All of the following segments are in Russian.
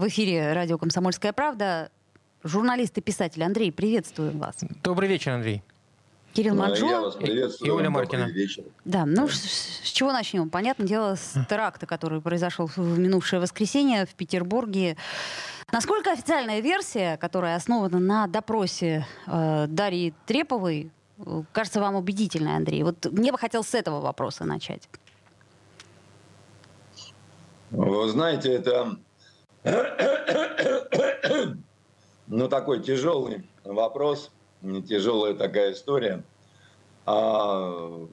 в эфире радио «Комсомольская правда». Журналист и писатель Андрей, приветствую вас. Добрый вечер, Андрей. Кирилл Ну, приветствую. и Оля Маркина. Да, ну с, с чего начнем? Понятное дело, с теракта, который произошел в в минувшее воскресенье в Петербурге. Насколько официальная версия, которая основана на допросе э, Дарьи Треповой, э, кажется вам убедительной, Андрей? Вот мне бы хотелось с этого вопроса начать. Вы знаете, это ну, такой тяжелый вопрос, тяжелая такая история. А,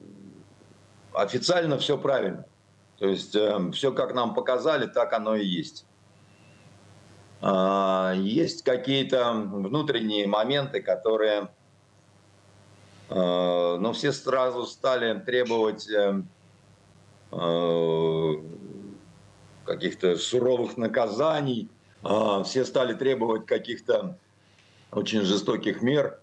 официально все правильно. То есть все, как нам показали, так оно и есть. А, есть какие-то внутренние моменты, которые э, ну, все сразу стали требовать э, э, каких-то суровых наказаний, а, все стали требовать каких-то очень жестоких мер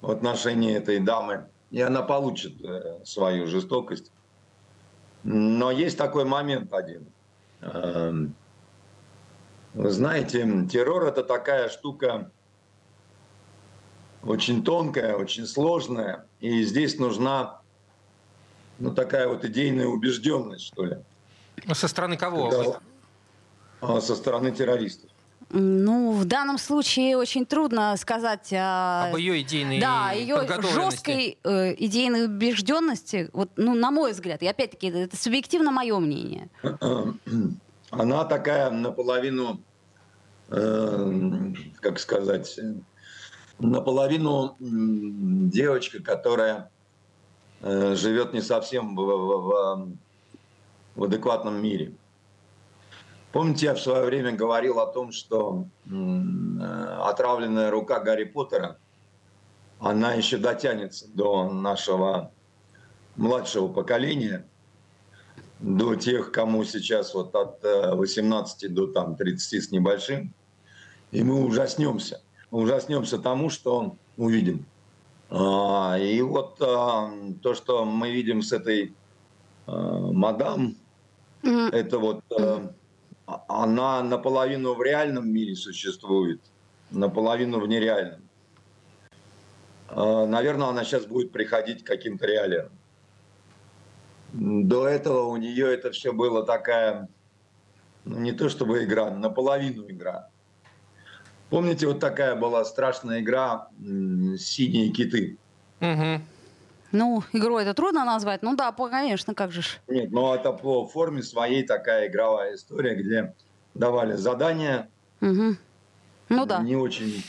в отношении этой дамы, и она получит э, свою жестокость. Но есть такой момент один. Эм, Вы знаете, террор это такая штука очень тонкая, очень сложная, и здесь нужна ну, такая вот идейная убежденность, что ли. Ну, Со стороны кого? Да. А, со стороны террористов. Ну, в данном случае очень трудно сказать о... Об ее идейной Да, ее жесткой э, идейной убежденности, вот, ну, на мой взгляд, и опять-таки, это субъективно мое мнение. Она такая наполовину, э, как сказать, наполовину девочка, которая э, живет не совсем в, в- в- в адекватном мире. Помните, я в свое время говорил о том, что э, отравленная рука Гарри Поттера, она еще дотянется до нашего младшего поколения, до тех, кому сейчас вот от э, 18 до там, 30 с небольшим, и мы ужаснемся. Ужаснемся тому, что увидим. А, И вот а, то, что мы видим с этой мадам, Это вот э, она наполовину в реальном мире существует, наполовину в нереальном. Э, Наверное, она сейчас будет приходить к каким-то реалиям. До этого у нее это все было такая, ну не то чтобы игра, наполовину игра. Помните, вот такая была страшная игра «Синие киты». Мгм. Ну, игрой это трудно назвать. Ну да, конечно, как же ж. Нет, но это по форме своей такая игровая история, где давали задания, Мгм. Ну да. не очень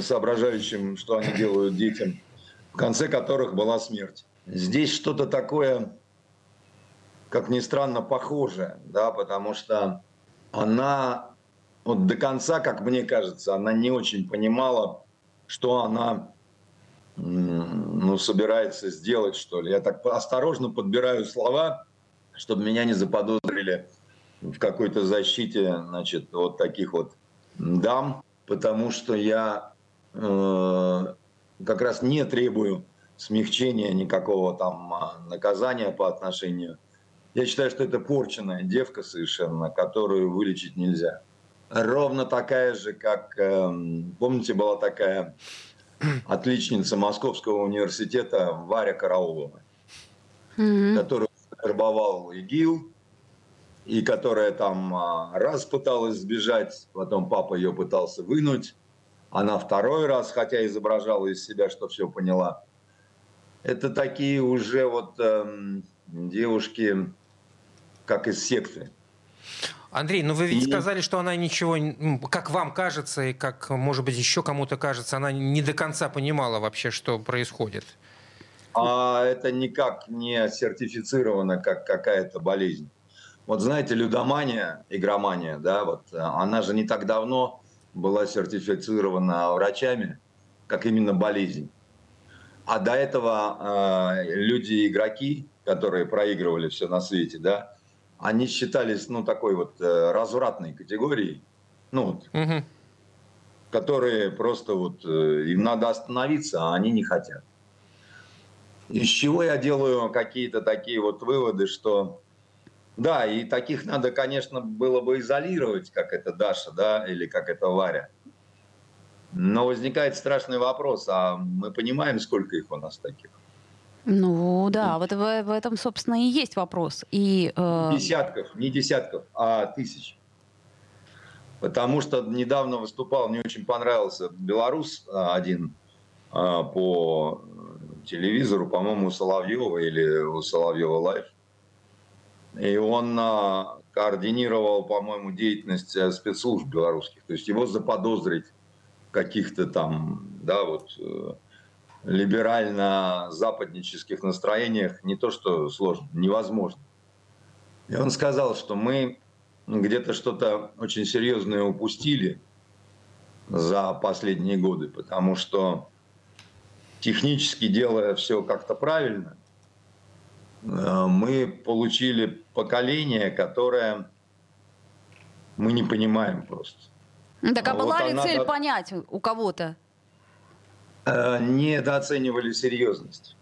соображающим, что они делают детям, в конце которых была смерть. Здесь что-то такое, как ни странно, похожее, да, потому что она вот до конца, как мне кажется, она не очень понимала, что она ну, собирается сделать, что ли. Я так осторожно подбираю слова, чтобы меня не заподозрили в какой-то защите, значит, вот таких вот дам, потому что я э, как раз не требую смягчения никакого там а, наказания по отношению. Я считаю, что это порченная девка совершенно, которую вылечить нельзя. Ровно такая же, как, эм, помните, была такая отличница Московского университета Варя Караулова Мгм. которую вербовал ИГИЛ, и которая там а, раз пыталась сбежать, потом папа ее пытался вынуть, она второй раз, хотя изображала из себя, что все поняла. Это такие уже вот эм, девушки, как из секты. Андрей, ну вы ведь И- сказали, что она ничего, как вам кажется, и как, может быть, еще кому-то кажется, она не до конца понимала вообще, что происходит. А это никак не сертифицировано как какая-то болезнь. Вот знаете, людомания, игромания, да, вот э, она же не так давно была сертифицирована врачами как именно болезнь. А до этого э, люди-игроки, которые проигрывали все на свете, да, они считались, ну, такой вот э, развратной категорией, ну, вот, угу. которые просто вот, э, им надо остановиться, а они не хотят. Из чего я делаю какие-то такие вот выводы, что да, и таких надо, конечно, было бы изолировать, как это Даша, да, или как это Варя. Но возникает страшный вопрос, а мы понимаем, сколько их у нас таких? Ну да, вот в, в этом, собственно, и есть вопрос. И, э... Десятков, не десятков, а тысяч. Потому что недавно выступал, мне очень понравился белорус а, один а, по телевизору, по-моему, у Соловьева или у Соловьева Live. И он а, координировал, по-моему, деятельность э, спецслужб белорусских. То есть его заподозрить каких-то там, да, вот э, либерально-западнических настроениях не то что сложно, невозможно. И он сказал, что мы где-то что-то очень серьезное упустили за последние годы, потому что технически делая все как-то правильно, э, мы получили поколение, которое мы не понимаем просто. Так а вот была ли цель понять у кого-то? Э, недооценивали серьезность.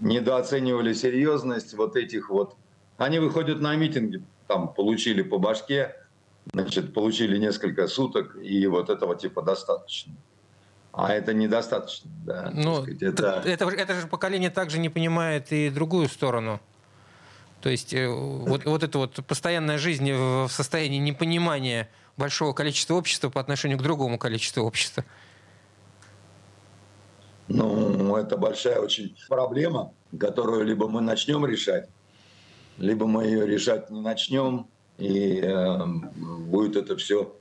Недооценивали серьезность вот этих вот... Они выходят на митинги, там получили по башке, значит, получили несколько суток, и вот этого типа достаточно. А это недостаточно, да. Ну, сказать, это... Это, это же поколение также не понимает и другую сторону. То есть э, вот, вот эта вот постоянная жизнь в состоянии непонимания большого количества общества по отношению к другому количеству общества. Ну, это большая очень проблема, которую либо мы начнем решать, либо мы ее решать не начнем, и э, будет это все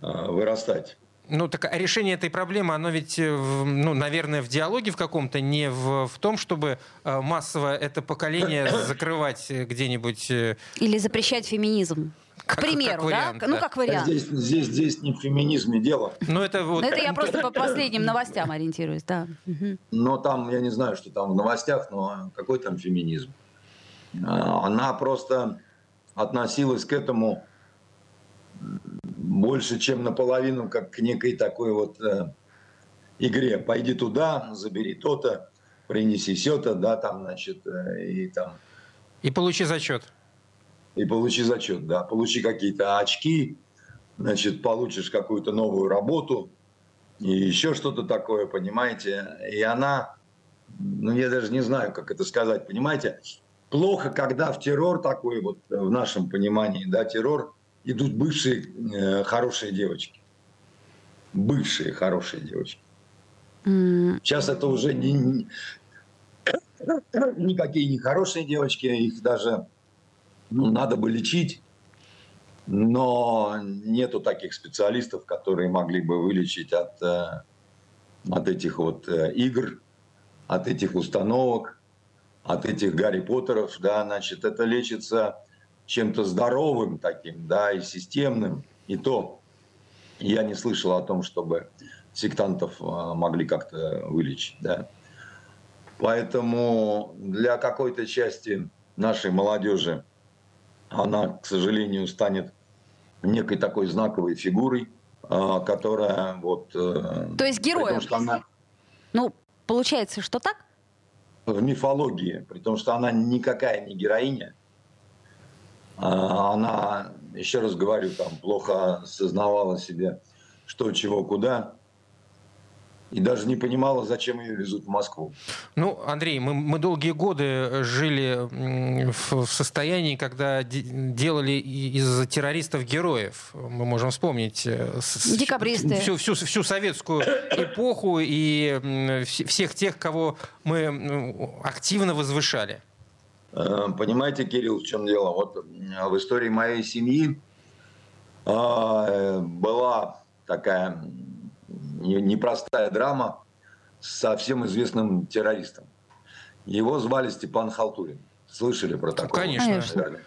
э, вырастать. Ну, так а решение этой проблемы, оно ведь, э, ну, наверное, в диалоге в каком-то, не в, в том, чтобы э, массово это поколение закрывать где-нибудь. Э, Или запрещать феминизм. К как, примеру, как вариант, да? Ну, как вариант. Здесь, здесь, здесь не в феминизме дело. Ну, это вот... Но это я просто по последним новостям ориентируюсь, да. Но там, я не знаю, что там в новостях, но какой там феминизм? А, она просто относилась к этому больше, чем наполовину, как к некой такой вот э, игре. Пойди туда, забери то-то, принеси все-то, да, там, значит, э, и там... И получи зачет. И получи зачет, да. Получи какие-то очки, значит, получишь какую-то новую работу и еще что-то такое, понимаете. И она, ну, я даже не знаю, как это сказать, понимаете. Плохо, когда в террор такой вот, в нашем понимании, да, террор – идут бывшие э, хорошие девочки. Бывшие хорошие девочки. Mm. Сейчас это уже не, не, никакие не хорошие девочки, их даже надо бы лечить, но нету таких специалистов, которые могли бы вылечить от, э, от этих вот э, игр, от этих установок, от этих Гарри Поттеров, да, значит, это лечится чем-то здоровым таким, да, и системным, и то я не слышал о том, чтобы сектантов а, могли как-то вылечить, да. Поэтому для какой-то части нашей молодежи она, к сожалению, станет некой такой знаковой фигурой, а, которая вот... Э, то есть героем? Том, что она... Ну, получается, что так? В мифологии, при том, что она никакая не героиня, а, она, еще раз говорю, там плохо осознавала себе, что, чего, куда и даже не понимала, зачем ее везут в Москву. Ну, Андрей, мы, мы долгие годы жили в, в состоянии, когда делали из террористов героев. Мы можем вспомнить э, Декабристы. Всю, всю, всю советскую эпоху и всех тех, кого мы активно возвышали. Э, понимаете, Кирилл, в чем дело? Вот э, в истории моей семьи э, была такая непростая драма с совсем известным террористом. Его звали Степан Халтурин. Слышали про такое? Конечно.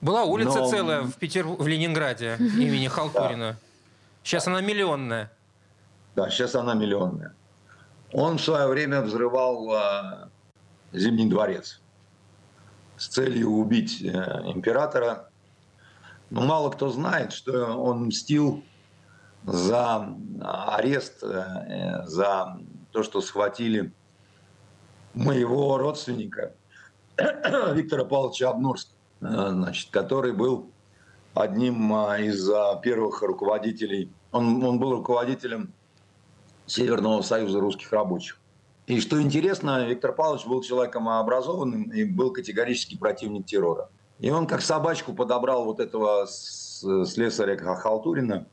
Была улица Но... целая в, Петер... в Ленинграде имени Халтурина. Сейчас она миллионная. Да, сейчас она миллионная. Он в свое время взрывал э, Зимний дворец с целью убить э, императора. Но мало кто знает, что он мстил за арест, э, за то, что схватили моего родственника Виктора Павловича Обнорского, э, значит, который был одним а, из а, первых руководителей. Он, он был руководителем Северного союза русских рабочих. И что интересно, Виктор Павлович был человеком образованным и был категорически противник террора. И он как собачку подобрал вот этого слесаря Халтурина,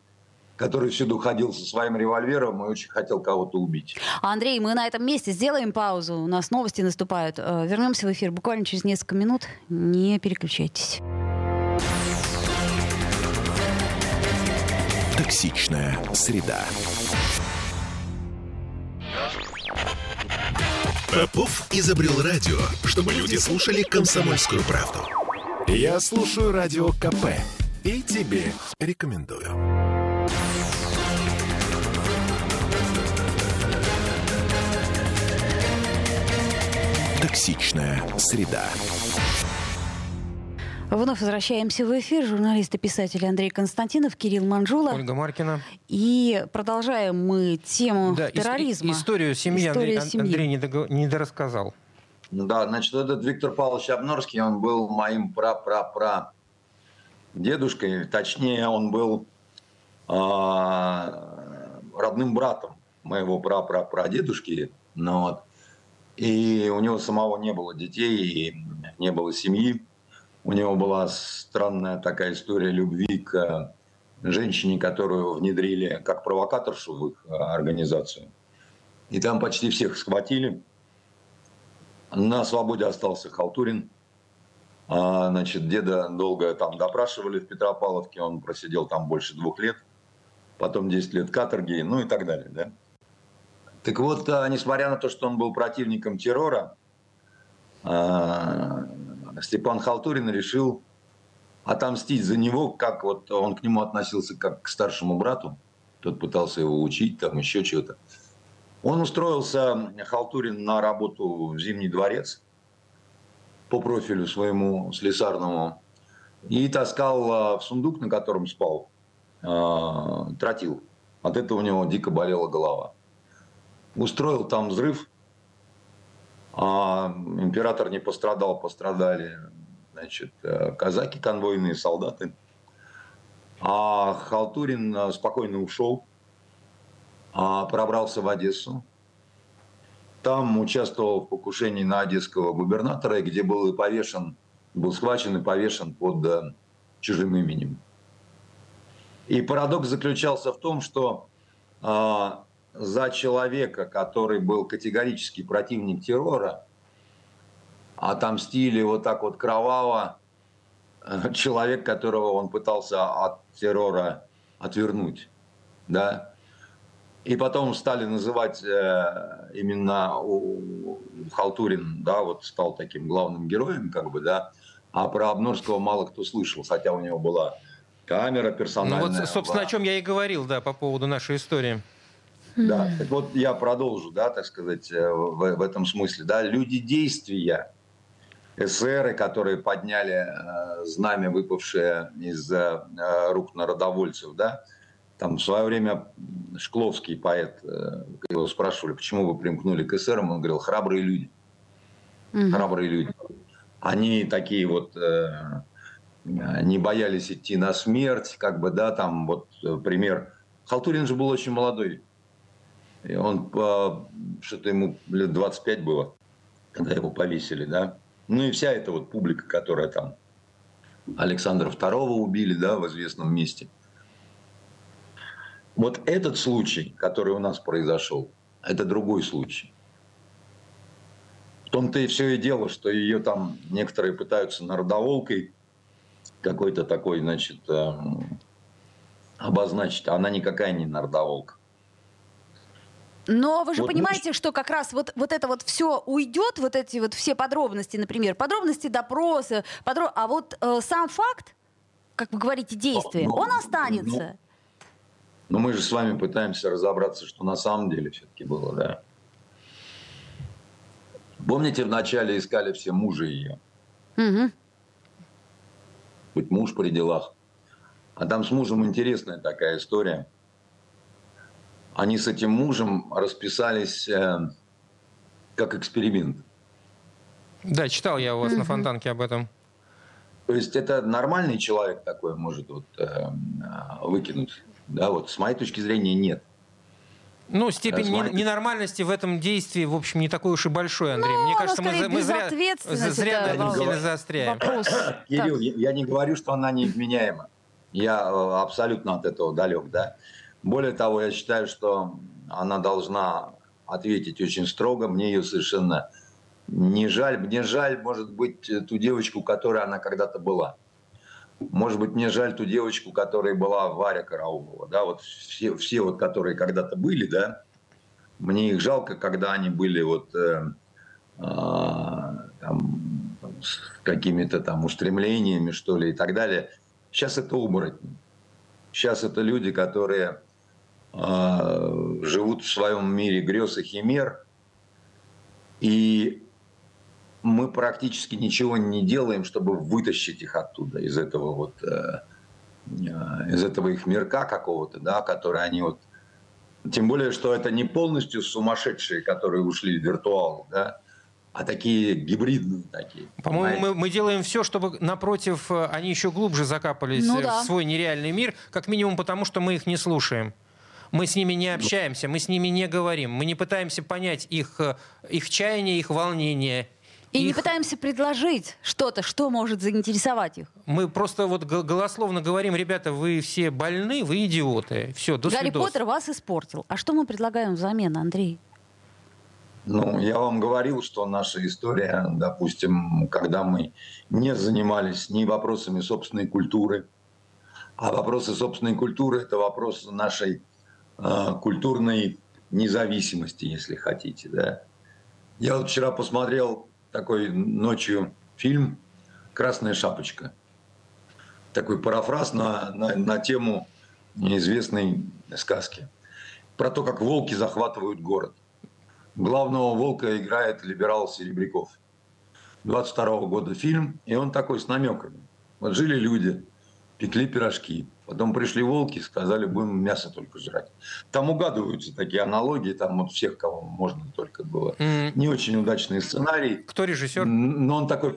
который всюду ходил со своим револьвером и очень хотел кого-то убить. Андрей, мы на этом месте сделаем паузу. У нас новости наступают. Э, вернемся в эфир буквально через несколько минут. Не переключайтесь. Токсичная среда. Попов изобрел радио, чтобы люди слушали комсомольскую правду. Я слушаю радио КП и тебе рекомендую. Токсичная среда. Вновь возвращаемся в эфир. Журналист и писатель Андрей Константинов, Кирилл Манжула. Ольга Маркина. И продолжаем мы тему да, терроризма. Историю семьи Историю Андрей, семьи. Андрей недого, недорассказал. Да, значит, этот Виктор Павлович Обнорский, он был моим пра-пра-пра дедушкой. Точнее, он был э, родным братом моего пра-пра-прадедушки. Ну, вот. И у него самого не было детей, и не было семьи. У него была странная такая история любви к женщине, которую внедрили как провокаторшу в их а, организацию. И там почти всех схватили. На свободе остался Халтурин. А, значит, деда долго там допрашивали в Петропавловке. Он просидел там больше двух лет. Потом 10 лет каторги, ну и так далее. Да? Так вот, а, несмотря на то, что он был противником террора, а, Степан Халтурин решил отомстить за него, как вот он к нему относился как к старшему брату. Тот пытался его учить, там еще чего-то. Он устроился, Халтурин, на работу в Зимний дворец по профилю своему слесарному и таскал а, в сундук, на котором спал, тротил. От этого у него дико болела голова. Устроил там взрыв, а император не пострадал, пострадали значит, э, казаки, конвойные солдаты. А Халтурин э, спокойно ушел, а пробрался в Одессу. Там участвовал в покушении на одесского губернатора, где был и повешен, был схвачен и повешен под э, чужим именем. И парадокс заключался в том, что а, за человека, который был категорический противник террора, отомстили вот так вот кроваво э, человек, которого он пытался от террора отвернуть. Да? И потом стали называть э, именно у, у Халтурин, да, вот стал таким главным героем, как бы, да, а про Обнорского мало кто слышал, хотя у него была камера персональная. Ну вот, собственно, была. о чем я и говорил, да, по поводу нашей истории. Да, так вот я продолжу, да, так сказать, э, в, в этом смысле. Да, люди действия, эсеры, которые подняли э, знамя, выпавшее из э, рук народовольцев, да, там в свое время Шкловский поэт, э, его спрашивали, почему вы примкнули к эсерам, он говорил, храбрые люди, mm-hmm. храбрые люди. Они такие вот э, не боялись идти на смерть, как бы, да, там вот э, пример. Халтурин же был очень молодой и он, что-то ему лет 25 было, когда его повесили, да. Ну и вся эта вот публика, которая там Александра II убили, да, в известном месте. Вот этот случай, который у нас произошел, это другой случай. В том-то и все и дело, что ее там некоторые пытаются народоволкой какой-то такой, значит, эм, обозначить. Она никакая не народоволка. Но вы же вот, понимаете, что как раз вот, вот это вот все уйдет, вот эти вот все подробности, например, подробности допроса, подроб... а вот э, сам факт, как вы говорите, действия, ну, он останется. Но мы же с вами пытаемся разобраться, что на самом деле все-таки было, да. Помните, вначале искали все мужа ее? Угу. Быть муж при делах. А там с мужем интересная такая история. Они с этим мужем расписались э, как эксперимент. Да, читал я у вас угу. на фонтанке об этом. То есть это нормальный человек такой может вот, э, выкинуть. Да, вот с моей точки зрения нет. Ну, степень Смотри. ненормальности в этом действии, в общем, не такой уж и большой, Андрей. Ну, Мне кажется, мы, мы зря, зря над ним сильно заостряем. Вопрос. Кирилл, я, я не говорю, что она невменяема. Я э, абсолютно от этого далек, да. Более того, я считаю, что она должна ответить очень строго. Мне ее совершенно не жаль. Мне жаль, может быть, ту девочку, которой она когда-то была. Может быть, мне жаль ту девочку, которая была Варя Караулова. Да, вот все, все вот, которые когда-то были, да, мне их жалко, когда они были вот э, э, там, с какими-то там устремлениями, что ли, и так далее. Сейчас это оборотни. Сейчас это люди, которые живут в своем мире грез и химер, и мы практически ничего не делаем, чтобы вытащить их оттуда, из этого вот, э, э, из этого их мирка какого-то, да, который они вот... Тем более, что это не полностью сумасшедшие, которые ушли в виртуал, да, а такие гибридные такие. По-моему, мы, мы делаем все, чтобы напротив э, они еще глубже закапались ну, да. в свой нереальный мир, как минимум потому, что мы их не слушаем. Мы с ними не общаемся, мы с ними не говорим, мы не пытаемся понять их, их чаяния, их волнения, и их... не пытаемся предложить что-то, что может заинтересовать их. Мы просто вот голословно говорим, ребята, вы все больны, вы идиоты. Все, до Гарри Поттер вас испортил. А что мы предлагаем взамен, Андрей? Ну, я вам говорил, что наша история, допустим, когда мы не занимались ни вопросами собственной культуры, а вопросы собственной культуры – это вопрос нашей э, культурной независимости, если хотите. Да? Я вот вчера посмотрел такой ночью фильм «Красная шапочка». Такой парафраз на, на, на тему неизвестной сказки. Про то, как волки захватывают город. Главного волка играет либерал Серебряков. 22 -го года фильм, и он такой с намеками. Вот жили люди, пекли пирожки, Потом пришли волки, сказали, будем мясо только жрать. Там угадываются такие аналогии, там вот всех, кого можно только было. Mm. Не очень удачный сценарий. Кто режиссер? Но он такой,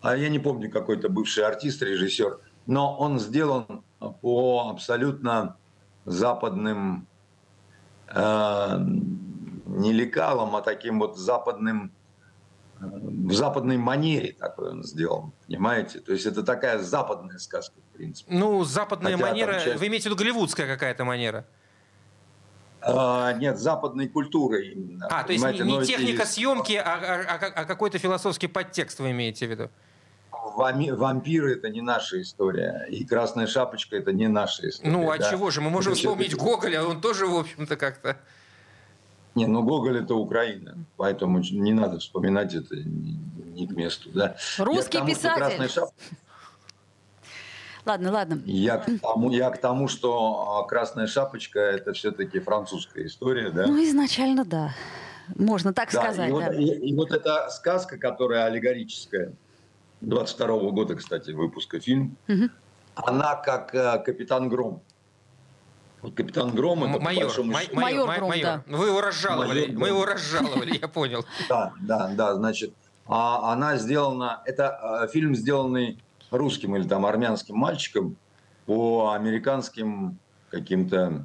а я не помню, какой-то бывший артист, режиссер, но он сделан по абсолютно западным э, не лекалам, а таким вот западным в западной манере такой он сделан, понимаете? То есть это такая западная сказка, в принципе. Ну, западная Хотя, манера, часть... вы имеете в виду голливудская какая-то манера? А, нет, западной культуры именно. А, то есть не, не техника есть... съемки, а, а, а, а какой-то философский подтекст вы имеете в виду? Вампиры это не наша история, и Красная Шапочка это не наша история. Ну, а да? чего же? Мы можем вспомнить. Гоголя, он тоже, в общем-то, как-то... Не, ну Гоголь это Украина, поэтому не надо вспоминать это не, не к месту. Да. Русский тому, писатель. Шап... Ладно, ладно. Я к, тому, я к тому, что а, Красная Шапочка это все-таки французская история, да? Ну, изначально, да. Можно так да, сказать. И, да. вот, и, и вот эта сказка, которая аллегорическая, 22 -го года, кстати, выпуска фильм, угу. она как э, Капитан Гром. Вот капитан Гром это майор, по май, майор, майор, майор. Да. Вы его разжаловали, майор, мы его разжаловали, я понял. Да, да, да, значит, а она сделана, это э, фильм, сделанный русским или там армянским мальчиком по американским каким-то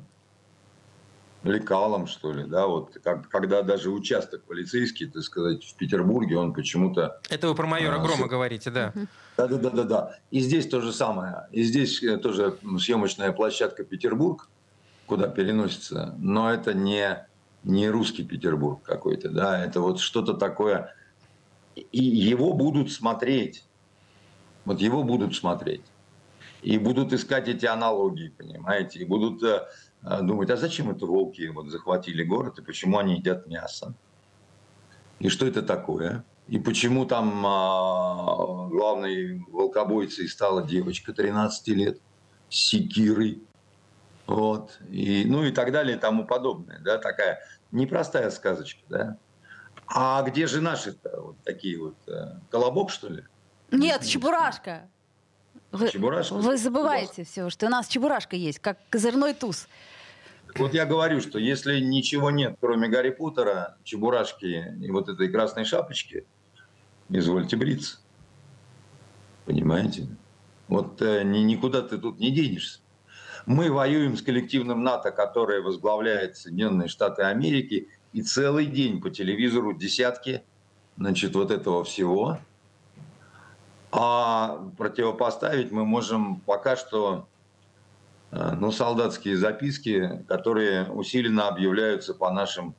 лекалам, что ли, да, вот как, когда даже участок полицейский, так сказать, в Петербурге, он почему-то... Это вы про майора а, Грома с... говорите, да. Да, да, да, да, да. И здесь то же самое. И здесь э, тоже съемочная площадка Петербург, куда переносится, но это не, не русский Петербург какой-то, да, это вот что-то такое, и его будут смотреть, вот его будут смотреть, и будут искать эти аналогии, понимаете, и будут э, думать, а зачем это волки вот захватили город, и почему они едят мясо, и что это такое, и почему там а, главной волкобойцей стала девочка 13 лет с секирой, Вот. И, ну и так далее и тому подобное. Да, такая непростая сказочка, да. А где же наши-то вот такие вот? Э, колобок, что ли? Нет, Чебурашка. Вы, Чебурашка? вы забываете все, что у нас Чебурашка есть, как козырной туз. Вот я говорю, что если ничего нет, кроме Гарри Поттера, Чебурашки и вот этой красной шапочки, извольте бриться. Понимаете? Вот э, ни, никуда ты тут не денешься. Мы воюем с коллективным НАТО, которое возглавляет Соединенные Штаты Америки, и целый день по телевизору десятки значит, вот этого всего. А противопоставить мы можем пока что э, ну, солдатские записки, которые усиленно объявляются по нашим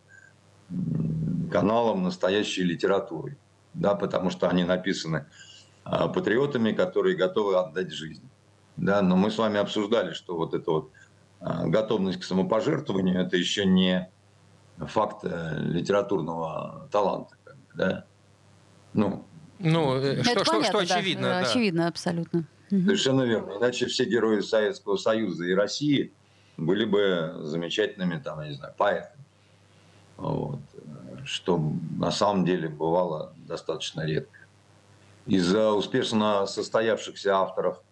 каналам настоящей литературой. Да, потому что они написаны э, патриотами, которые готовы отдать жизнь. Да, но мы с вами обсуждали, что вот эта вот э, готовность к самопожертвованию – это еще не факт литературного таланта. Да? Ну, ну, э, что, что, что очевидно. Да, да. Очевидно, абсолютно. Совершенно верно. Иначе все герои Советского Союза и России были бы замечательными, там, я не знаю, поэтами. Вот. Что на самом деле бывало достаточно редко. Из-за успешно состоявшихся авторов э,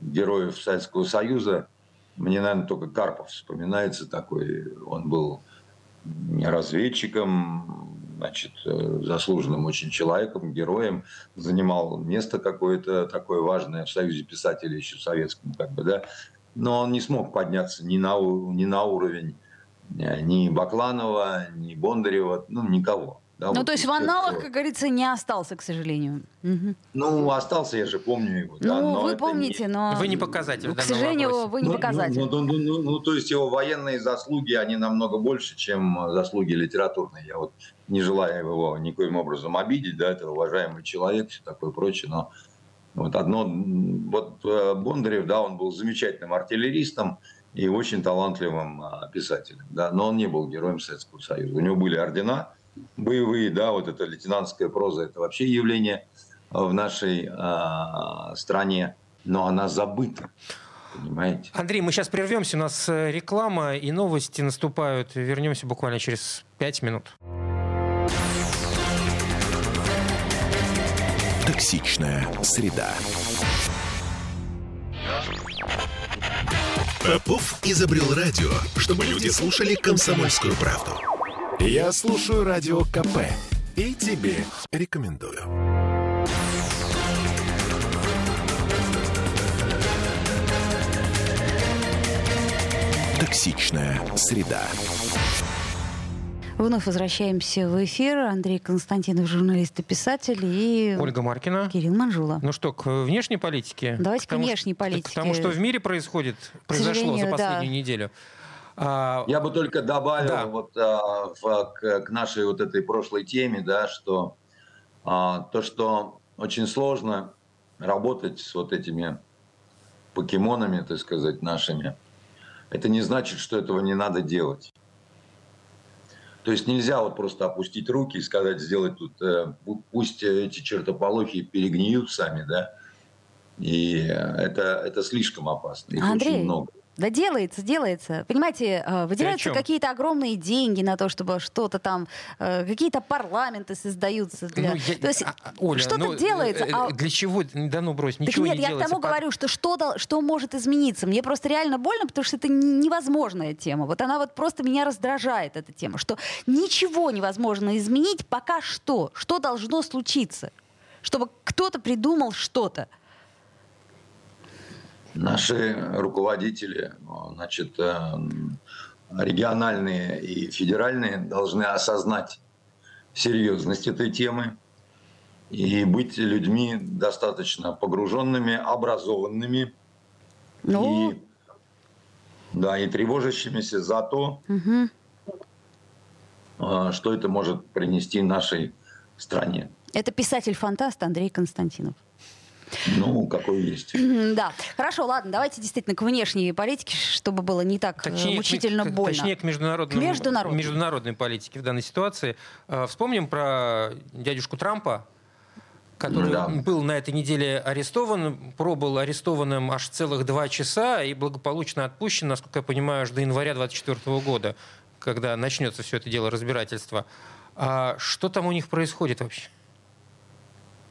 героев Советского Союза мне, наверное, только Карпов вспоминается такой. Он был разведчиком, значит, э, заслуженным очень человеком, героем, занимал место какое-то такое важное в Союзе писателей еще советском, как бы, да, но он не смог подняться ни на, ни на уровень э, ни Бакланова, ни Бондарева, ну, никого. Да, ну, вот то есть в аналах, как говорится, не остался, к сожалению. Угу. Ну, остался, я же помню его. Ну, да, вы помните, не... но... Вы не показатель. Ну, к сожалению, вопросе. вы не ну, показатель. Ну, ну, ну, ну, ну, то есть его военные заслуги, они намного больше, чем заслуги литературные. Я вот не желаю его никоим образом обидеть, да, это уважаемый человек, все такое прочее, но вот одно, вот э, Бондарев, да, он был замечательным артиллеристом и очень талантливым а, писателем, да, но он не был героем Советского Союза. У него были ордена, боевые, да, вот эта лейтенантская проза, это вообще явление в нашей э, стране, но она забыта. Понимаете? Андрей, мы сейчас прервемся, у нас э, реклама и новости наступают. Вернемся буквально через пять минут. Токсичная среда. Попов изобрел радио, чтобы люди слушали комсомольскую правду. Я слушаю радио КП и тебе рекомендую. Токсичная среда. Вновь возвращаемся в эфир. Андрей Константинов, журналист и писатель, и Ольга Маркина. Кирилл Манжула. Ну что, к внешней политике? Давайте к внешней политике. К тому, что в мире происходит, произошло за последнюю да. неделю. А, Я бы только добавил да. вот, а, в, к, к нашей вот этой прошлой теме, да, что а, то, что очень сложно работать с вот этими покемонами, так сказать, нашими, это не значит, что этого не надо делать. То есть нельзя вот просто опустить руки и сказать, сделать тут, э, пусть эти чертополохи перегниют сами, да, и это, это слишком опасно, их Андрей, очень много. Да делается, делается. Понимаете, э, выделяются какие-то огромные деньги на то, чтобы что-то там, э, какие-то парламенты создаются. Для... Ну, я, то есть а, а, Оля, что-то ну, делается. А... Для чего? Да ну брось, ничего так нет, не я делается. к тому говорю, что что, что может измениться. Мне просто реально больно, потому что это невозможная тема. Вот она вот просто меня раздражает, эта тема, что ничего невозможно изменить пока что. Что должно случиться? Чтобы кто-то придумал что-то наши руководители, значит, э, региональные и федеральные должны осознать серьезность этой темы и быть людьми достаточно погруженными, образованными ну... и, да, и тревожащимися за то, угу. что это может принести нашей стране. Это писатель-фантаст Андрей Константинов. Ну, какой есть. Да. Хорошо, ладно, давайте действительно к внешней политике, чтобы было не так э, точнее, мучительно к, больно. Точнее, к, международной, к международной. международной политике в данной ситуации. Э, вспомним про дядюшку Трампа, который да. был на этой неделе арестован, пробыл арестованным аж целых два часа и благополучно отпущен, насколько я понимаю, аж до января 2024 года, когда начнется все это дело разбирательства. А что там у них происходит вообще?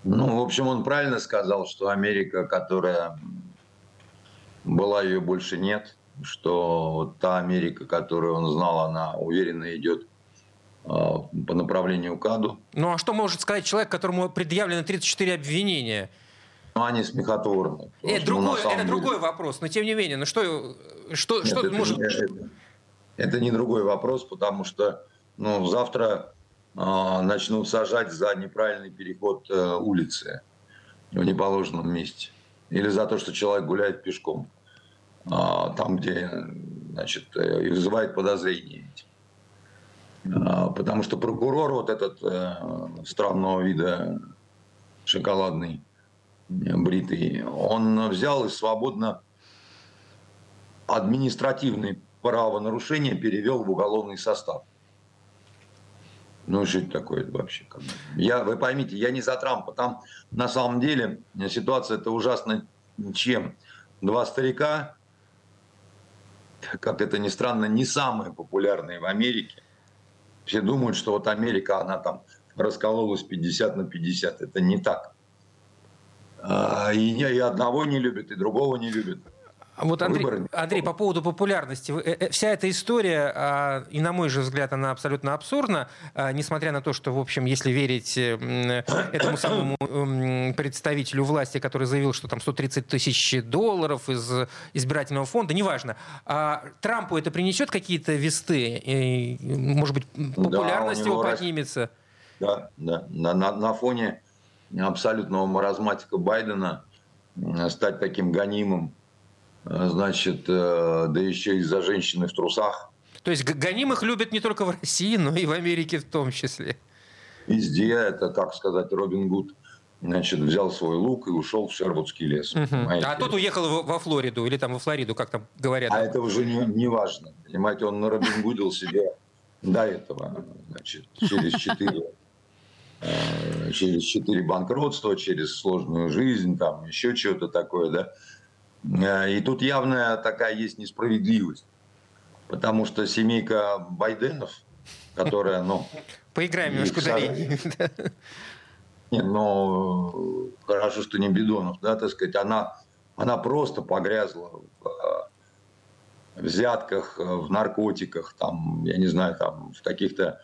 Ну, в общем, он правильно сказал, что Америка, которая была, ее больше нет, что та Америка, которую он знал, она уверенно идет а, по направлению к аду. Ну а что может сказать человек, которому предъявлено 34 обвинения? Ну, они смехотворны. Это, другой, это деле... другой вопрос, но тем не менее, ну что, что, Нет, что это, может... Это, это не другой вопрос, потому что ну, завтра э, начнут сажать за неправильный переход э, улицы в неположенном месте. Или за то, что человек гуляет пешком, э, там, где значит, и вызывает подозрения. А, потому что прокурор вот этот э, странного вида шоколадный, бритый, он взял и свободно административное правонарушение перевел в уголовный состав. Ну, это такое вообще? Я, вы поймите, я не за Трампа. Там на самом деле ситуация это ужасно чем. Два старика, как это ни странно, не самые популярные в Америке – все думают, что вот Америка, она там раскололась 50 на 50. Это не так. А, и, и одного не любят, и другого не любят. Вот, Андрей, Андрей, по поводу популярности. Э, э, вся эта история, а, и на мой же взгляд, она абсолютно абсурдна, а, несмотря на то, что, в общем, если верить э, этому самому представителю власти, который заявил, что там 130 тысяч долларов из избирательного фонда, неважно. А Трампу это принесет какие-то весты? Может быть, популярность да, его поднимется? Да, да. На, на, на фоне абсолютного маразматика Байдена стать таким гонимым значит, э, да еще и за женщины в трусах. То есть гонимых любят не только в России, но и в Америке в том числе. Везде это, так сказать, Робин Гуд значит, взял свой лук и ушел в Шервудский лес. Угу. А тот уехал во Флориду или там во Флориду, как там говорят. А это уже не, не важно. Понимаете, он на Робин Гудил себе до этого, значит, через четыре э, через четыре банкротства, через сложную жизнь, там еще что-то такое, да. Э, и тут явная такая есть несправедливость. Потому что семейка Байденов, которая, ну... Поиграем немножко ударений. Нет, ну, хорошо, что не Бедонов, да, так сказать, она, она просто погрязла в э, взятках, в наркотиках, там, я не знаю, там, в каких-то,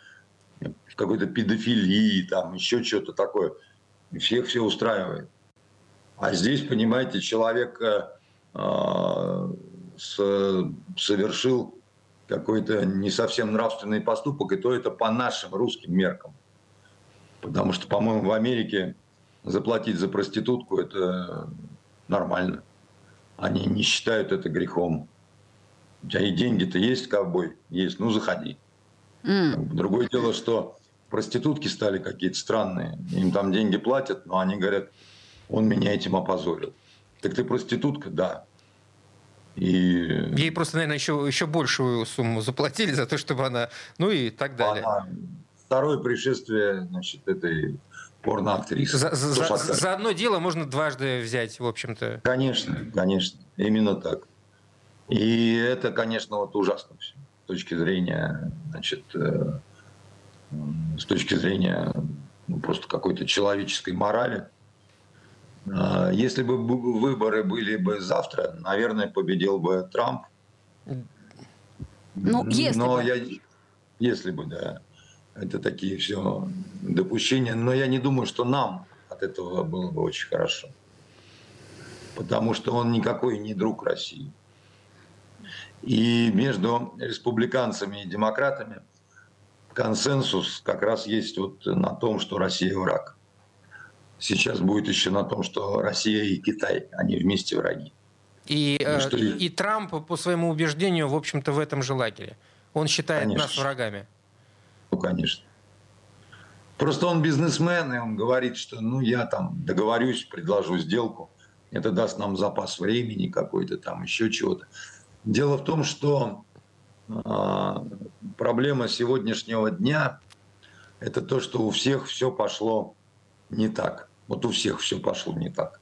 в какой-то педофилии, там, еще что-то такое. Всех все устраивает. А здесь, понимаете, человек э, совершил какой-то не совсем нравственный поступок, и то это по нашим русским меркам. Потому что, по-моему, в Америке заплатить за проститутку – это нормально. Они не считают это грехом. У тебя и деньги-то есть, ковбой? Есть, ну заходи. Mm. Другое дело, что проститутки стали какие-то странные. Им там деньги платят, но они говорят, он меня этим опозорил. Так ты проститутка? Да. И... Ей просто, наверное, еще, еще большую сумму заплатили за то, чтобы она... Ну и так далее. Она... Второе пришествие значит, этой порноактрисы. За, за, за одно дело можно дважды взять, в общем-то. Конечно, конечно. Именно так. И это, конечно, вот ужасно все. С точки зрения, значит, э, с точки зрения ну, просто какой-то человеческой морали. А, если бы выборы были бы завтра, наверное, победил бы Трамп. Ну, если Но бы. Я, если бы, да. Это такие все допущения. Но я не думаю, что нам от этого было бы очень хорошо. Потому что он никакой не друг России. И между республиканцами и демократами консенсус как раз есть вот на том, что Россия враг сейчас будет еще на том, что Россия и Китай, они вместе враги. И, ну, э, и, и Трамп, по своему убеждению, в общем-то, в этом же лагере. Он считает конечно. нас врагами. Ну, конечно. Просто он бизнесмен, и он говорит, что ну я там договорюсь, предложу сделку. Это даст нам запас времени какой-то там, еще чего-то. Дело в том, что э, проблема сегодняшнего дня – это то, что у всех все пошло не так. Вот у всех все пошло не так.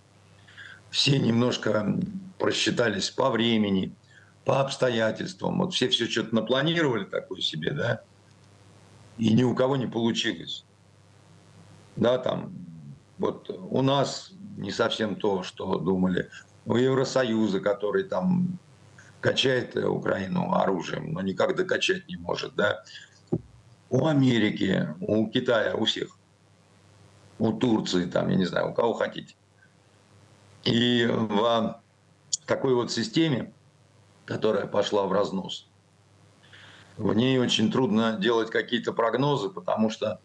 Все немножко просчитались по времени, по обстоятельствам. Вот все все что-то напланировали такое себе, да, и ни у кого не получилось. Да, там, вот у нас не совсем то, что думали. У Евросоюза, который там качает Украину оружием, но никак докачать не может, да. У Америки, у Китая, у всех. У Турции, там, я не знаю, у кого хотите. И в такой вот системе, которая пошла в разнос, в ней очень трудно делать какие-то прогнозы, потому что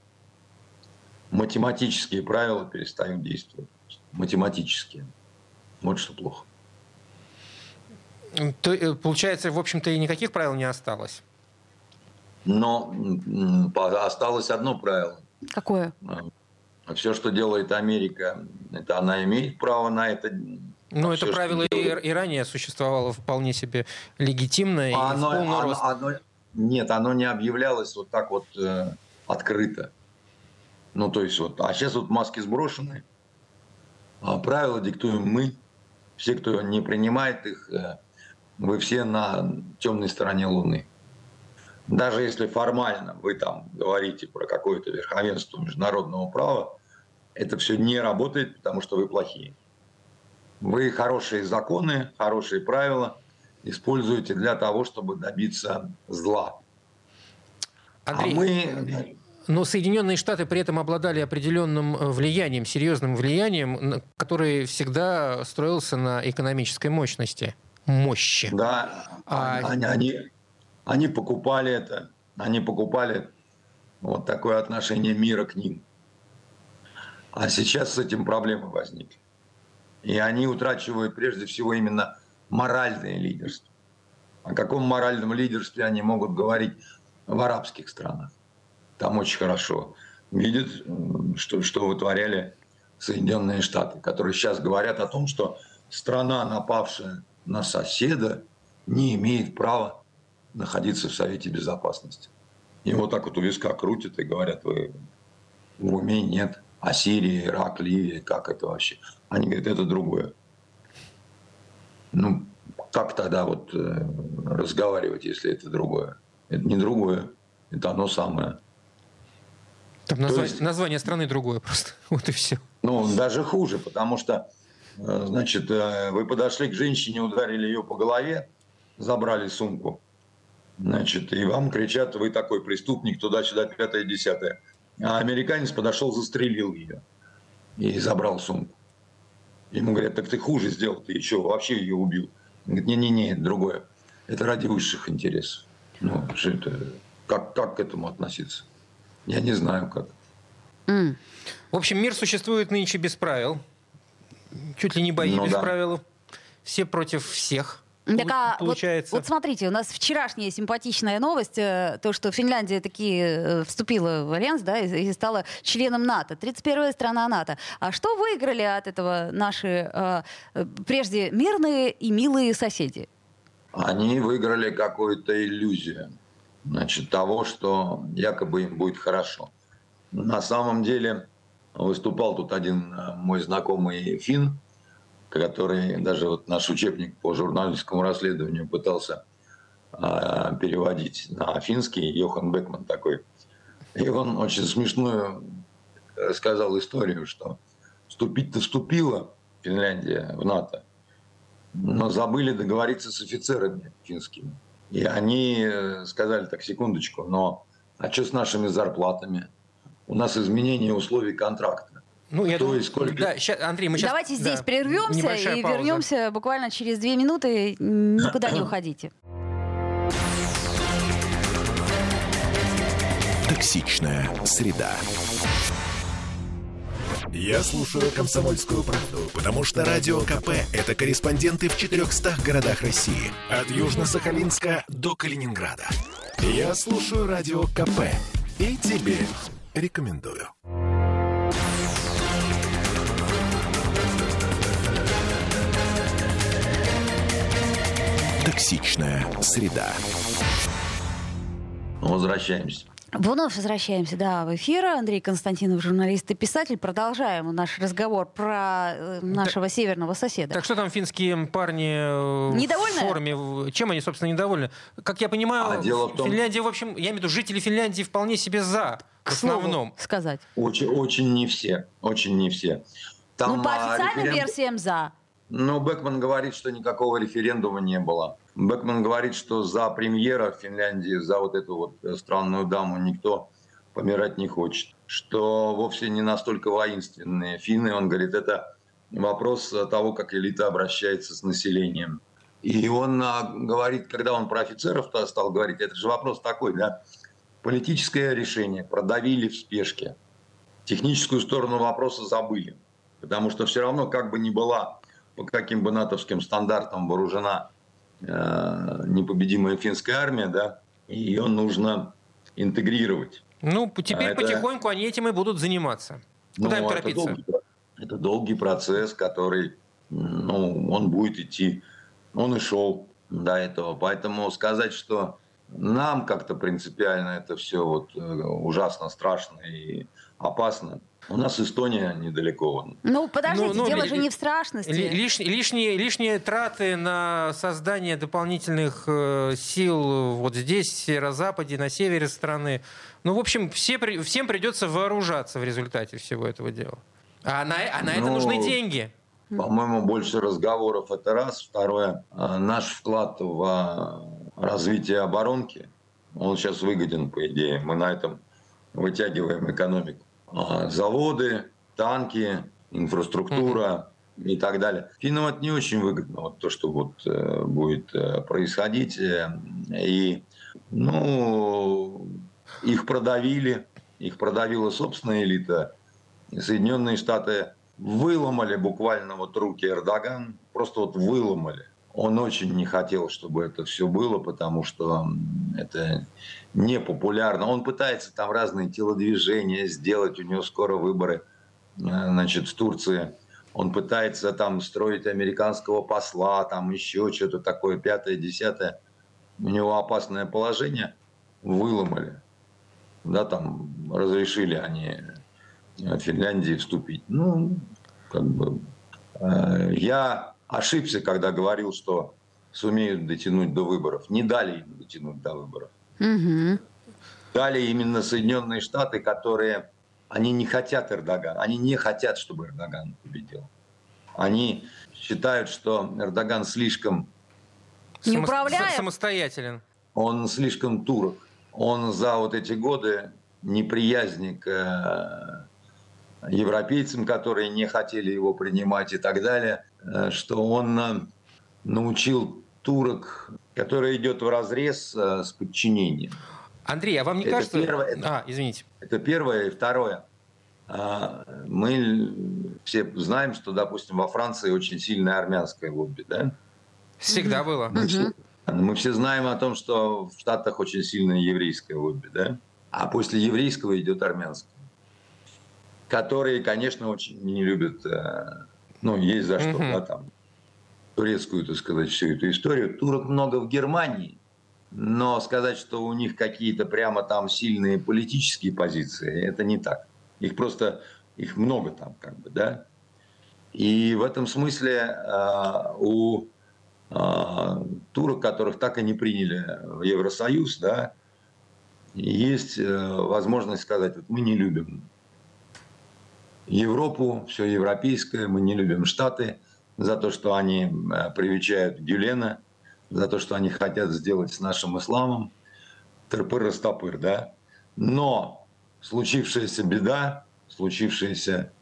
математические правила перестают действовать. Математические. Вот что плохо. То, э, получается, в общем-то, и никаких правил не осталось. Но осталось одно правило. Какое? А, Все, что делает Америка, это она имеет право на это. Ну, а это правило и, и ранее существовало вполне себе легитимно и оно, оно, рост. Оно, нет, оно не объявлялось вот так вот э, открыто. Ну, то есть вот, а сейчас вот маски сброшены, а правила диктуем мы. Все, кто не принимает их, э, вы все на темной стороне Луны. Даже если формально вы там говорите про какое-то верховенство международного права, это все не работает, потому что вы плохие. Вы хорошие законы, хорошие правила используете для того, чтобы добиться зла. Андрей, а мы но Соединенные Штаты при этом обладали определенным э, влиянием, серьезным влиянием, которое всегда строился на экономической мощности. Мощи. Да, а... они, они, они покупали это, они покупали вот такое отношение мира к ним. А сейчас с этим проблемы возникли. И они утрачивают прежде всего именно моральное лидерство. О каком моральном лидерстве они могут говорить в арабских странах? там очень хорошо видят, что, что вытворяли Соединенные Штаты, которые сейчас говорят о том, что страна, напавшая на соседа, не имеет права находиться в Совете Безопасности. И вот так вот у виска крутят и говорят, вы в уме нет. А Сирия, Ирак, Ливия, как это вообще? Они говорят, это другое. Ну, как тогда вот э, разговаривать, если это другое? Это не другое, это оно самое. Там название, есть, название страны другое просто. Вот и все. Ну, даже хуже, потому что, э, значит, э, вы подошли к женщине, ударили ее по голове, забрали сумку. Значит, и вам кричат, вы такой преступник, туда-сюда, пятое, десятое. А американец подошел, застрелил ее и забрал сумку. Ему говорят, так ты хуже сделал, ты еще вообще ее убил. Он говорит, не-не-не, другое. Это ради высших интересов. Ну, что это, как, как к этому относиться? Я не знаю как. Mm. В общем, мир существует нынче без правил. Чуть ли не бои ну, без да. правил. Все против всех. Так, а получается. Вот, вот смотрите, у нас вчерашняя симпатичная новость, э, то, что Финляндия таки э, вступила в альянс, да, и, и стала членом НАТО, 31-я страна НАТО. А что выиграли от этого наши э, прежде мирные и милые соседи? Они выиграли какую-то иллюзию значит, того, что якобы им будет хорошо. На самом деле выступал тут один э, мой знакомый фин, который даже вот наш учебник по журналистскому расследованию пытался э, переводить на финский, Йохан Бекман такой. И он очень смешную рассказал историю, что вступить-то вступила Финляндия в НАТО, но забыли договориться с офицерами финскими. И они э, сказали, так, секундочку, но а что с нашими зарплатами? У нас изменение условий контракта. Ну, я думаю, сколько... да, сейчас, Андрей, мы сейчас... Давайте здесь да, прервемся и пауза. вернемся буквально через две минуты. Никуда не уходите. Токсичная среда. Я слушаю «Комсомольскую правду», потому что «Радио КП» — это корреспонденты в 400 городах России. От Южно-Сахалинска до Калининграда. Я слушаю «Радио КП» и тебе рекомендую. Токсичная среда. Возвращаемся. Вновь возвращаемся, да, в эфир. Андрей Константинов, журналист и писатель. Продолжаем наш разговор про э, нашего так, северного соседа. Так что там финские парни э, недовольны? в форме? Чем они, собственно, недовольны? Как я понимаю, а дело в том... Финляндия, в общем, я имею в виду, жители Финляндии вполне себе за, К в основном. Слову сказать. Очень, очень не все, очень не все. Там, ну, по а, официальным референ... версиям за. Но Бекман говорит, что никакого референдума не было. Бекман говорит, что за премьера в Финляндии, за вот эту вот странную даму никто помирать не хочет. Что вовсе не настолько воинственные финны. Он говорит, это вопрос того, как элита обращается с населением. И он а, говорит, когда он про офицеров -то стал говорить, это же вопрос такой, да, политическое решение продавили в спешке. Техническую сторону вопроса забыли. Потому что все равно, как бы ни была по каким бы натовским стандартам вооружена э, непобедимая финская армия, да, ее нужно интегрировать. Ну, теперь а потихоньку это... они этим и будут заниматься. Куда ну, им торопиться? Это долгий, это долгий процесс, который, ну, он будет идти, он и шел до этого. Поэтому сказать, что нам как-то принципиально это все вот э, ужасно страшно и опасно, у нас Эстония недалеко. Ну, подождите, ну, ну, дело ли, же не в страшности. Лиш, лишние, лишние траты на создание дополнительных э, сил вот здесь, в северо-западе, на севере страны. Ну, в общем, все, всем придется вооружаться в результате всего этого дела. А на, а на это ну, нужны деньги. По-моему, больше разговоров это раз. Второе, э, наш вклад в развитие оборонки, он сейчас выгоден, по идее. Мы на этом вытягиваем экономику. А, заводы, танки, инфраструктура и так далее. Финнам это не очень выгодно, вот то, что вот э, будет э, происходить. Э, и, ну, их продавили, их продавила собственная элита. Соединенные Штаты выломали буквально вот руки Эрдоган, просто вот выломали. Он очень не хотел, чтобы это все было, потому что это непопулярно. Он пытается там разные телодвижения сделать, у него скоро выборы э, значит, в Турции. Он пытается там строить американского посла, там еще что-то такое, пятое, десятое. У него опасное положение. Выломали. Да, там разрешили они э, Финляндии вступить. Ну, как бы... Э, я ошибся, когда говорил, что сумеют дотянуть до выборов. Не дали им дотянуть до выборов. Угу. Дали именно Соединенные Штаты, которые они не хотят Эрдогана, они не хотят, чтобы Эрдоган победил. Они считают, что Эрдоган слишком не управляем. самостоятелен. Он слишком турок. Он за вот эти годы неприязни к э, европейцам, которые не хотели его принимать и так далее, Э, что он э, научил турок, который идет в разрез э, с подчинением. Андрей, а вам не это кажется... Первое, а, извините. Это первое. И второе. А, мы все знаем, что, допустим, во Франции очень сильное армянское лобби, да? Всегда было. Мы, все, мы все знаем о том, что в Штатах очень сильное еврейское лобби, да? А после еврейского идет армянское. Которые, конечно, очень не любят ну, есть за что, да, там, турецкую, так сказать, всю эту историю. Турок много в Германии, но сказать, что у них какие-то прямо там сильные политические позиции, это не так. Их просто, их много там, как бы, да. И в этом смысле э, у э, турок, которых так и не приняли в Евросоюз, да, есть э, возможность сказать, вот мы не любим Европу, все европейское, мы не любим Штаты за то, что они э, привечают Гюлена, за то, что они хотят сделать с нашим исламом. Тырпыр-растопыр, да? Но случившаяся беда, случившееся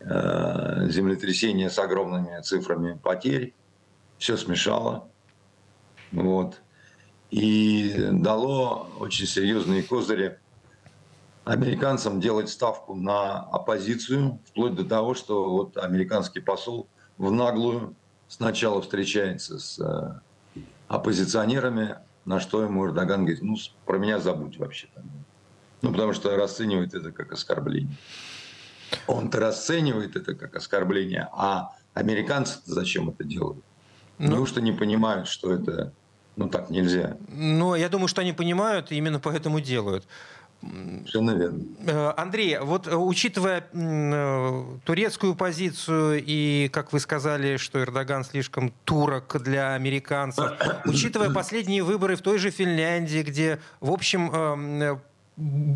э, землетрясение с огромными цифрами потерь, все смешало. Вот. И дало очень серьезные козыри американцам делать ставку на оппозицию, вплоть до того, что вот американский посол в наглую сначала встречается с э, оппозиционерами, на что ему Эрдоган говорит, ну, про меня забудь вообще. Ну, потому что расценивает это как оскорбление. Он-то расценивает это как оскорбление, а американцы зачем это делают? Ну, Неужто не понимают, что это ну так нельзя. Ну, я думаю, что они понимают и именно поэтому делают. Совершенно верно. Э, Андрей, вот э, учитывая э, турецкую позицию и, как вы сказали, что Эрдоган слишком турок для американцев, учитывая последние выборы в той же Финляндии, где, в общем,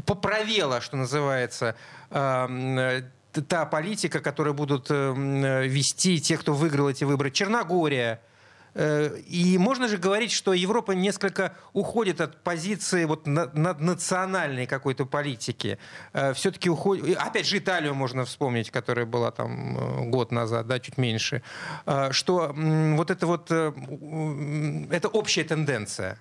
поправела, что называется, та политика, которую будут вести те, кто выиграл эти выборы. Черногория, и можно же говорить, что Европа несколько уходит от позиции вот наднациональной какой-то политики. Э, Все-таки уходит... Опять же, Италию можно вспомнить, которая была там э, год назад, да, чуть меньше. Что вот это вот... Это общая тенденция.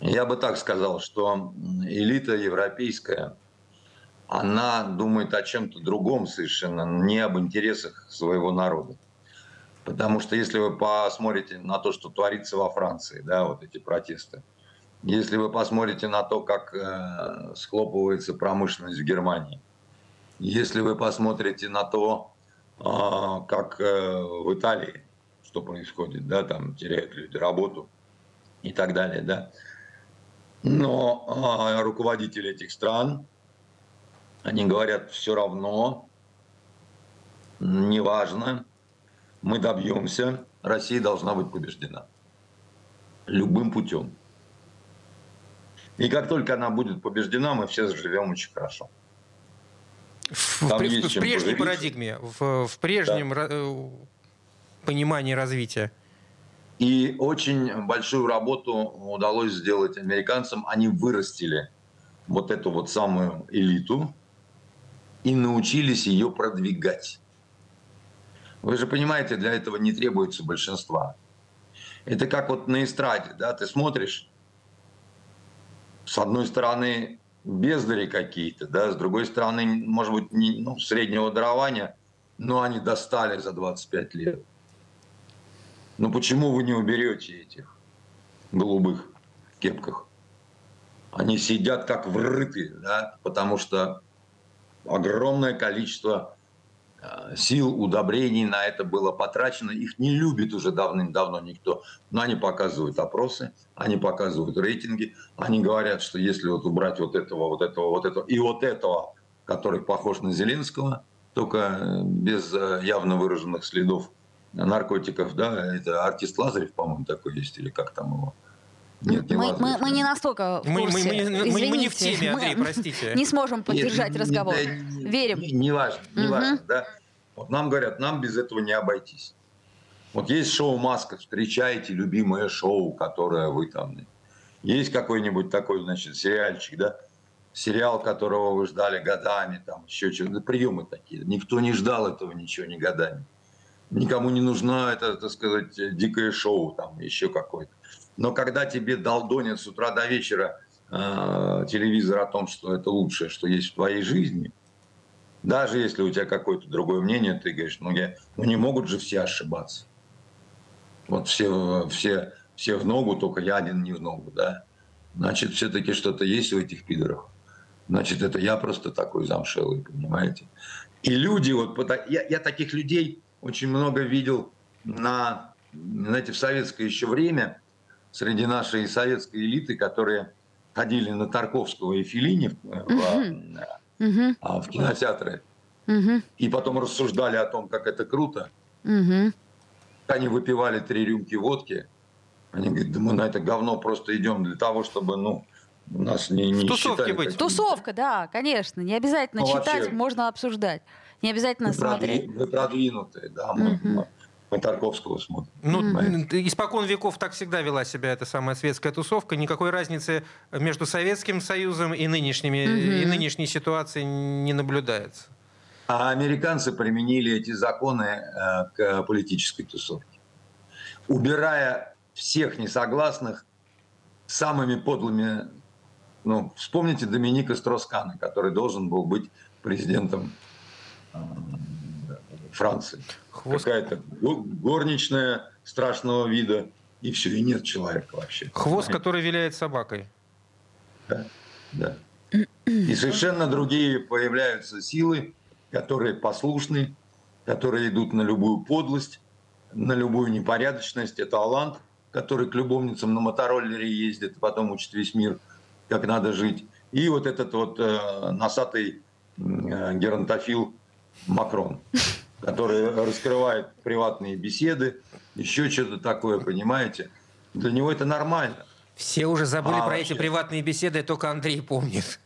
Я бы так сказал, что элита европейская, она думает о чем-то другом совершенно, не об интересах своего народа. Потому что если вы посмотрите на то, что творится во Франции, да, вот эти протесты, если вы посмотрите на то, как э, схлопывается промышленность в Германии, если вы посмотрите на то, э, как э, в Италии, что происходит, да, там теряют люди работу и так далее, да. Но э, руководители этих стран, они говорят, все равно, неважно, мы добьемся, Россия должна быть побеждена. Любым путем. И как только она будет побеждена, мы все заживем очень хорошо. В, в, в прежней поживить. парадигме, в, в прежнем да. Понимании развития. И очень большую работу удалось сделать американцам. Они вырастили вот эту вот самую элиту и научились ее продвигать. Вы же понимаете, для этого не требуется большинства. Это как вот на эстраде, да, ты смотришь, с одной стороны, бездари какие-то, да, с другой стороны, может быть, не, ну, среднего дарования, но они достали за 25 лет. Но почему вы не уберете этих голубых кепках? Они сидят как врытые, да, потому что огромное количество сил, удобрений на это было потрачено. Их не любит уже давным-давно никто. Но они показывают опросы, они показывают рейтинги. Они говорят, что если вот убрать вот этого, вот этого, вот этого и вот этого, который похож на Зеленского, только э, без э, явно выраженных следов наркотиков, да, это артист Лазарев, по-моему, такой есть, или как там его, нет, не мы, мы, мы не настолько в мы, мы, мы, мы, мы не в теме, Андрей, мы простите. Не сможем поддержать Нет, разговор. Не, Верим. Не, не важно, не угу. важно, да. Вот нам говорят, нам без этого не обойтись. Вот есть шоу «Маска», встречайте любимое шоу, которое вы там... Есть какой-нибудь такой, значит, сериальчик, да? Сериал, которого вы ждали годами, там, еще что-то. Приемы такие. Никто не ждал этого ничего не годами. Никому не нужна это, так сказать, дикое шоу, там, еще какое-то. Но когда тебе долдонят с утра до вечера э, телевизор о том, что это лучшее, что есть в твоей жизни, даже если у тебя какое-то другое мнение, ты говоришь, ну, я, ну не могут же все ошибаться. Вот все, все, все в ногу, только я один не в ногу, да. Значит, все-таки что-то есть в этих пидорах. Значит, это я просто такой замшелый, понимаете. И люди, вот я, я таких людей очень много видел на, знаете, в советское еще время – среди нашей советской элиты, которые ходили на Тарковского и Филини в, uh-huh. в, в кинотеатры, и потом рассуждали о том, как это круто. Они выпивали три рюмки водки. Они говорят, да мы на это говно просто идем для того, чтобы, ну, нас не, не Тусовки быть. Тусовка, да, конечно. Не обязательно ну, читать, вообще, можно обсуждать. Не обязательно смотреть. Вы продвинутые, да. Мы, uh-huh мы Тарковского смотрим. Ну, mm-hmm. испокон веков так всегда вела себя эта самая светская тусовка. Никакой разницы между Советским Союзом и, нынешними, mm-hmm. и нынешней ситуацией не наблюдается. А американцы применили эти законы э, к политической тусовке. Убирая всех несогласных самыми подлыми... Ну, вспомните Доминика Строскана, который должен был быть президентом э, Франции. Хвост... Какая-то горничная страшного вида, и все, и нет человека вообще. Хвост, понимаете? который виляет собакой. Да, да. И совершенно другие появляются силы, которые послушны, которые идут на любую подлость, на любую непорядочность. Это Алант, который к любовницам на мотороллере ездит, и потом учит весь мир, как надо жить. и вот этот вот э, носатый э, геронтофил Макрон, который раскрывает приватные беседы, еще что-то такое, понимаете? Для него это нормально. Все уже забыли А, про вообще. эти приватные беседы, только Андрей помнит.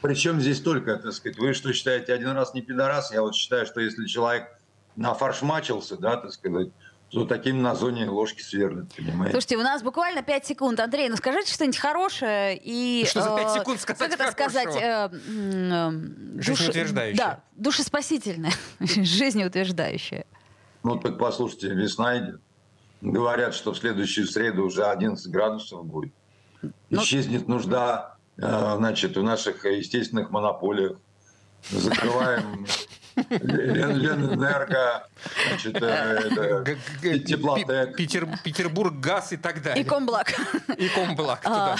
Причем здесь только, так сказать, вы что считаете, один раз не пидорас? Я вот считаю, что если человек нафаршмачился, да, так сказать, то таким на зоне ложки сверлят, понимаете? Слушайте, у нас буквально 5 секунд. Андрей, ну скажите что-нибудь хорошее и... Что за пять э, секунд сказать Как это сказать? хорошего? э, м, э, Жизнеутверждающее. Да, душеспасительное, жизнеутверждающее. Ну, так послушайте, весна идет. Говорят, что в следующую среду уже 11 градусов будет. Ну- Исчезнет нужда, э, значит, в наших естественных монополиях. Закрываем Ленэнерго, значит, э, Теплотек. Петербург, газ и так далее. И комблак. И комблак туда А.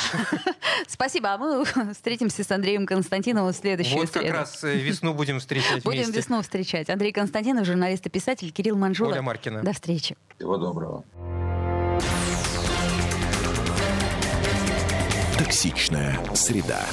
Спасибо, а мы встретимся с Андреем Константиновым в следующую Вот как раз э, весну будем встречать Будем весну встречать. Андрей Константинов, журналист и писатель, Кирилл Манжула. Оля Маркина. До встречи. Всего доброго. Токсичная среда.